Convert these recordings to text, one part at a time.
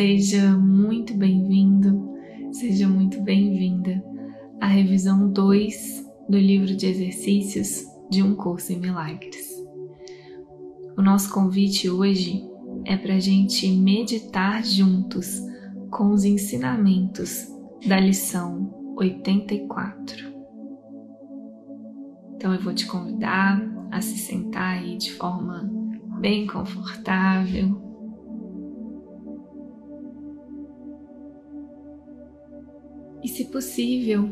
Seja muito bem-vindo, seja muito bem-vinda à revisão 2 do livro de exercícios de um curso em milagres. O nosso convite hoje é para a gente meditar juntos com os ensinamentos da lição 84. Então eu vou te convidar a se sentar aí de forma bem confortável e, se possível,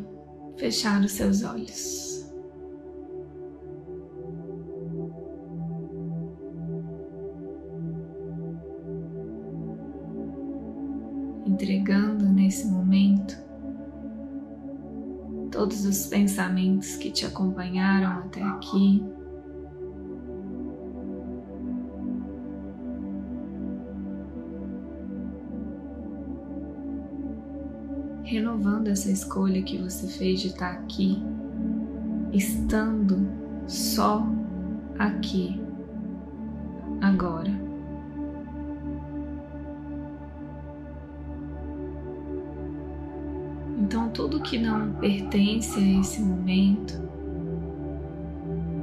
fechar os seus olhos. Entregando nesse momento todos os pensamentos que te acompanharam até aqui. Essa escolha que você fez de estar aqui, estando só aqui, agora. Então, tudo que não pertence a esse momento,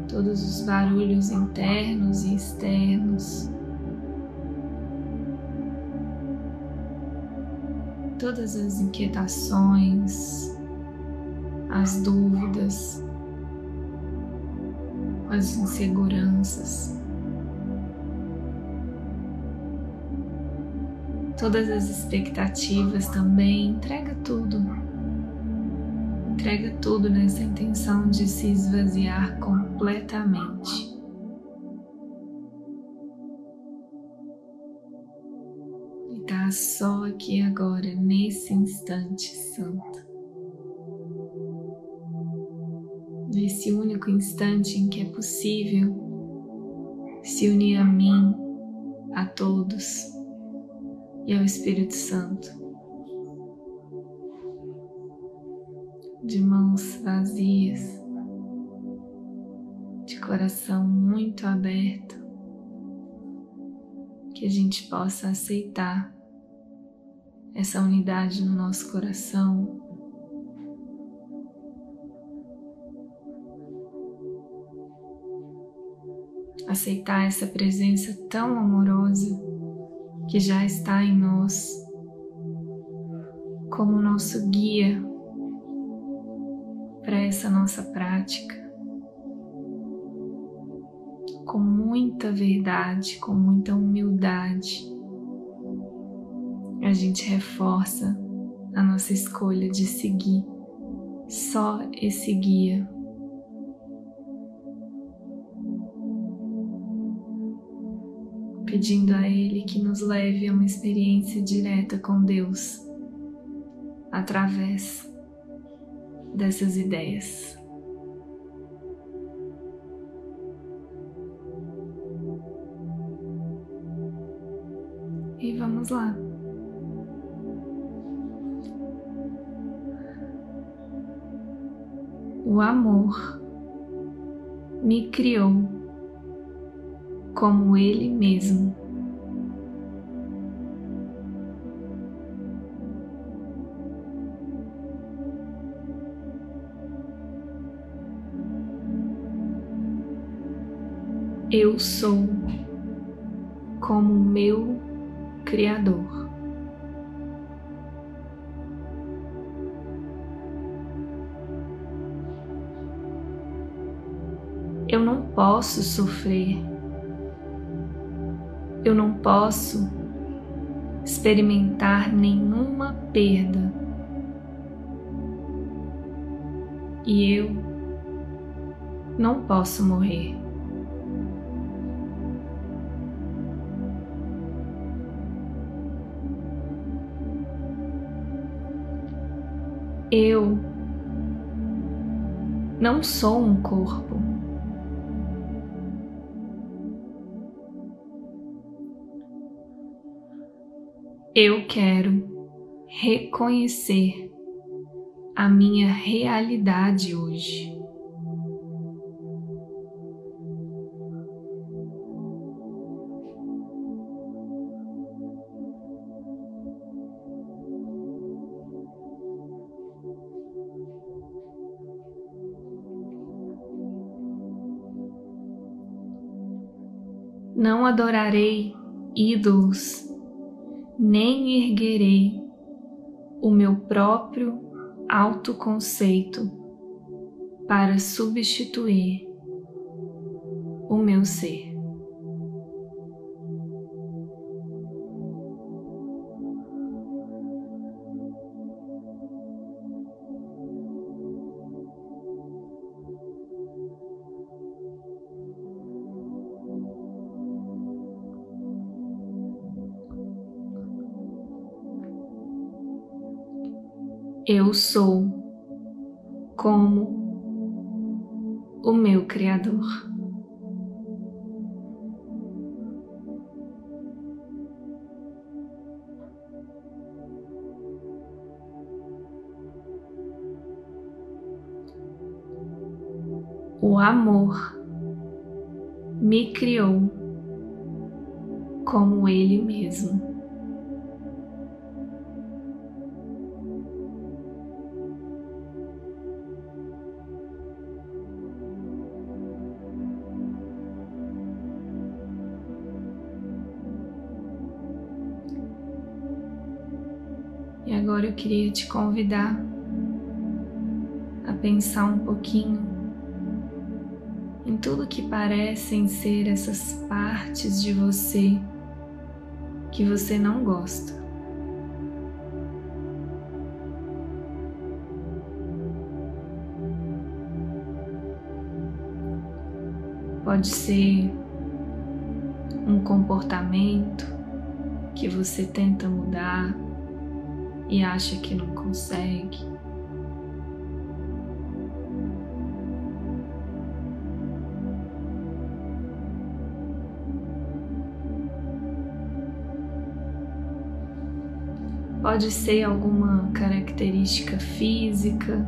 todos os barulhos internos e externos, todas as inquietações, as dúvidas, as inseguranças, todas as expectativas também, entrega tudo. Entrega tudo nessa intenção de se esvaziar completamente. Só aqui agora, nesse instante santo. Nesse único instante em que é possível se unir a mim, a todos e ao Espírito Santo. De mãos vazias, de coração muito aberto, que a gente possa aceitar essa unidade no nosso coração. Aceitar essa presença tão amorosa que já está em nós, como nosso guia para essa nossa prática, com muita verdade, com muita humildade gente reforça a nossa escolha de seguir só esse guia. Pedindo a Ele que nos leve a uma experiência direta com Deus através dessas ideias. E vamos lá. O amor me criou como Ele mesmo. Eu sou como meu Criador. Eu não posso sofrer. Eu não posso experimentar nenhuma perda. E eu não posso morrer. Eu não sou um corpo. Eu quero reconhecer a minha realidade hoje. Não adorarei ídolos nem erguerei o meu próprio autoconceito para substituir o meu ser. Eu sou como o meu Criador. O amor me criou como Ele mesmo. Agora eu queria te convidar a pensar um pouquinho em tudo que parecem ser essas partes de você que você não gosta. Pode ser um comportamento que você tenta mudar e acha que não consegue. Pode ser alguma característica física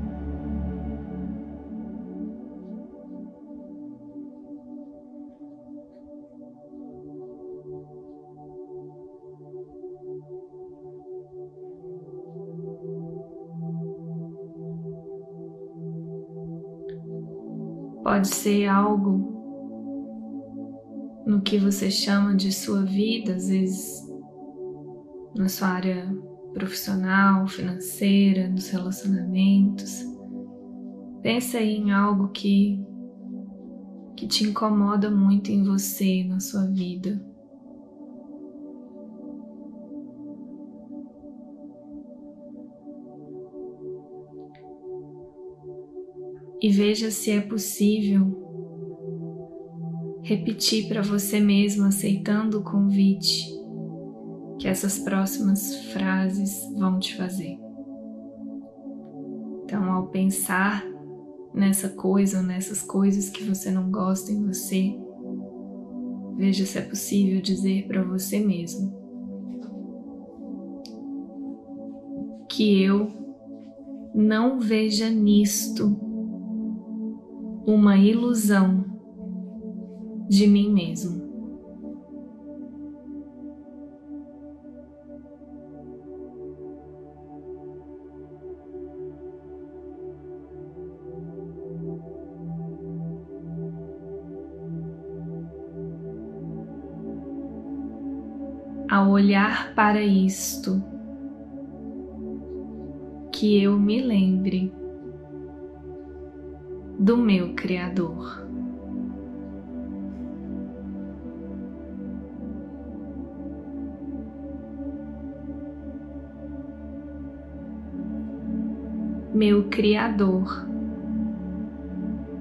Pode ser algo no que você chama de sua vida, às vezes na sua área profissional, financeira, nos relacionamentos. Pensa aí em algo que que te incomoda muito em você, na sua vida. E veja se é possível repetir para você mesmo, aceitando o convite que essas próximas frases vão te fazer. Então, ao pensar nessa coisa ou nessas coisas que você não gosta em você, veja se é possível dizer para você mesmo que eu não veja nisto uma ilusão de mim mesmo. Ao olhar para isto, que eu me lembre do meu Criador. Meu Criador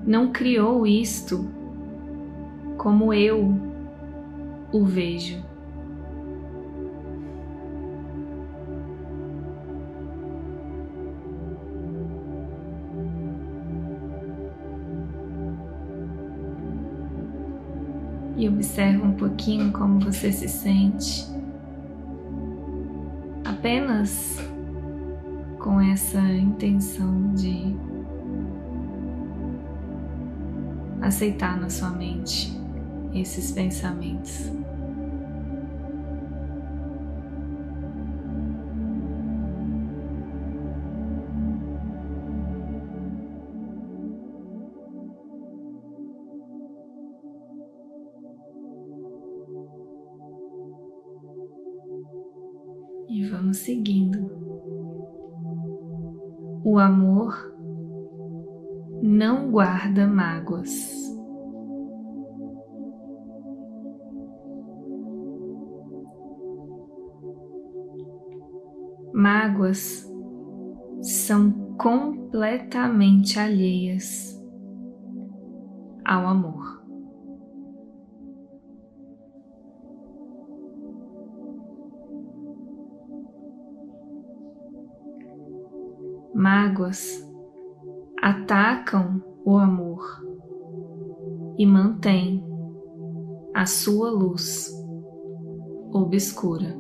não criou isto como eu o vejo. E observa um pouquinho como você se sente. Apenas com essa intenção de aceitar na sua mente esses pensamentos. O amor não guarda mágoas. Mágoas são completamente alheias ao amor. Mágoas atacam o amor e mantêm a sua luz obscura.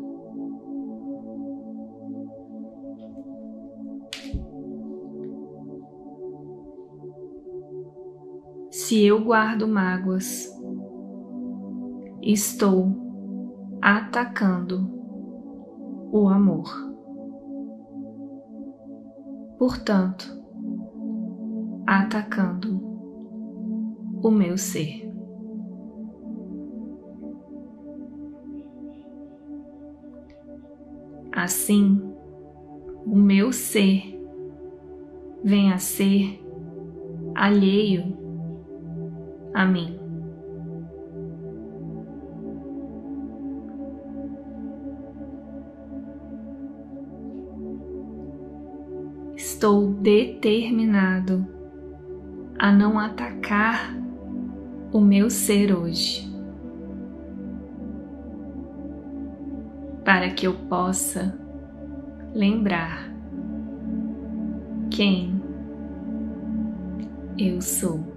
Se eu guardo mágoas, estou atacando o amor. Portanto, atacando o meu ser. Assim, o meu ser vem a ser alheio a mim. Estou determinado a não atacar o meu ser hoje, para que eu possa lembrar quem eu sou.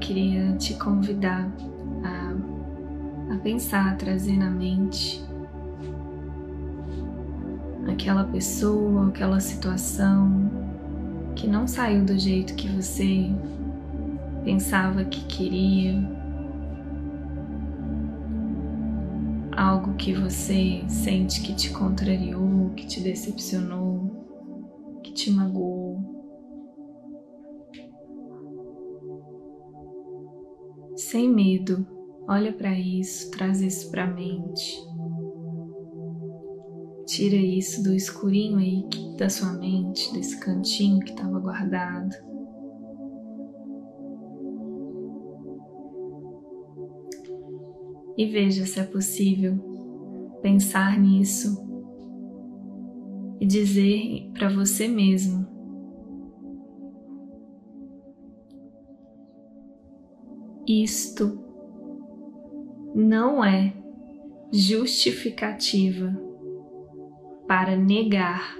Queria te convidar a, a pensar, a trazer na mente aquela pessoa, aquela situação que não saiu do jeito que você pensava que queria, algo que você sente que te contrariou, que te decepcionou, que te magoou. Sem medo, olha para isso, traz isso para a mente. Tira isso do escurinho aí da sua mente, desse cantinho que estava guardado. E veja se é possível pensar nisso e dizer para você mesmo isto não é justificativa para negar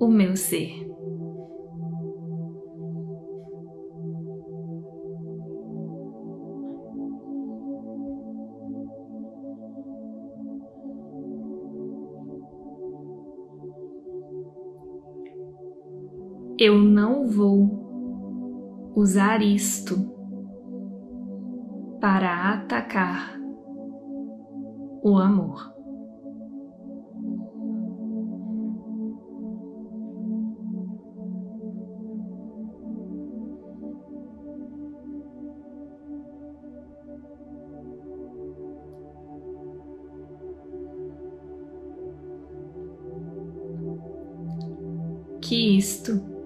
o meu ser. Eu não vou usar isto para atacar o amor. Que isto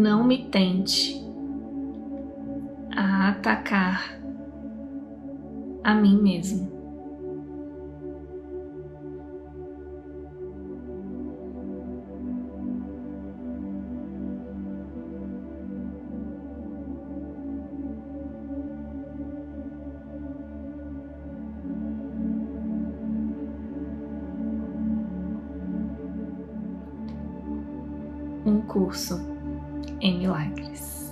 não me tente a atacar a mim mesmo. Um curso em milagres.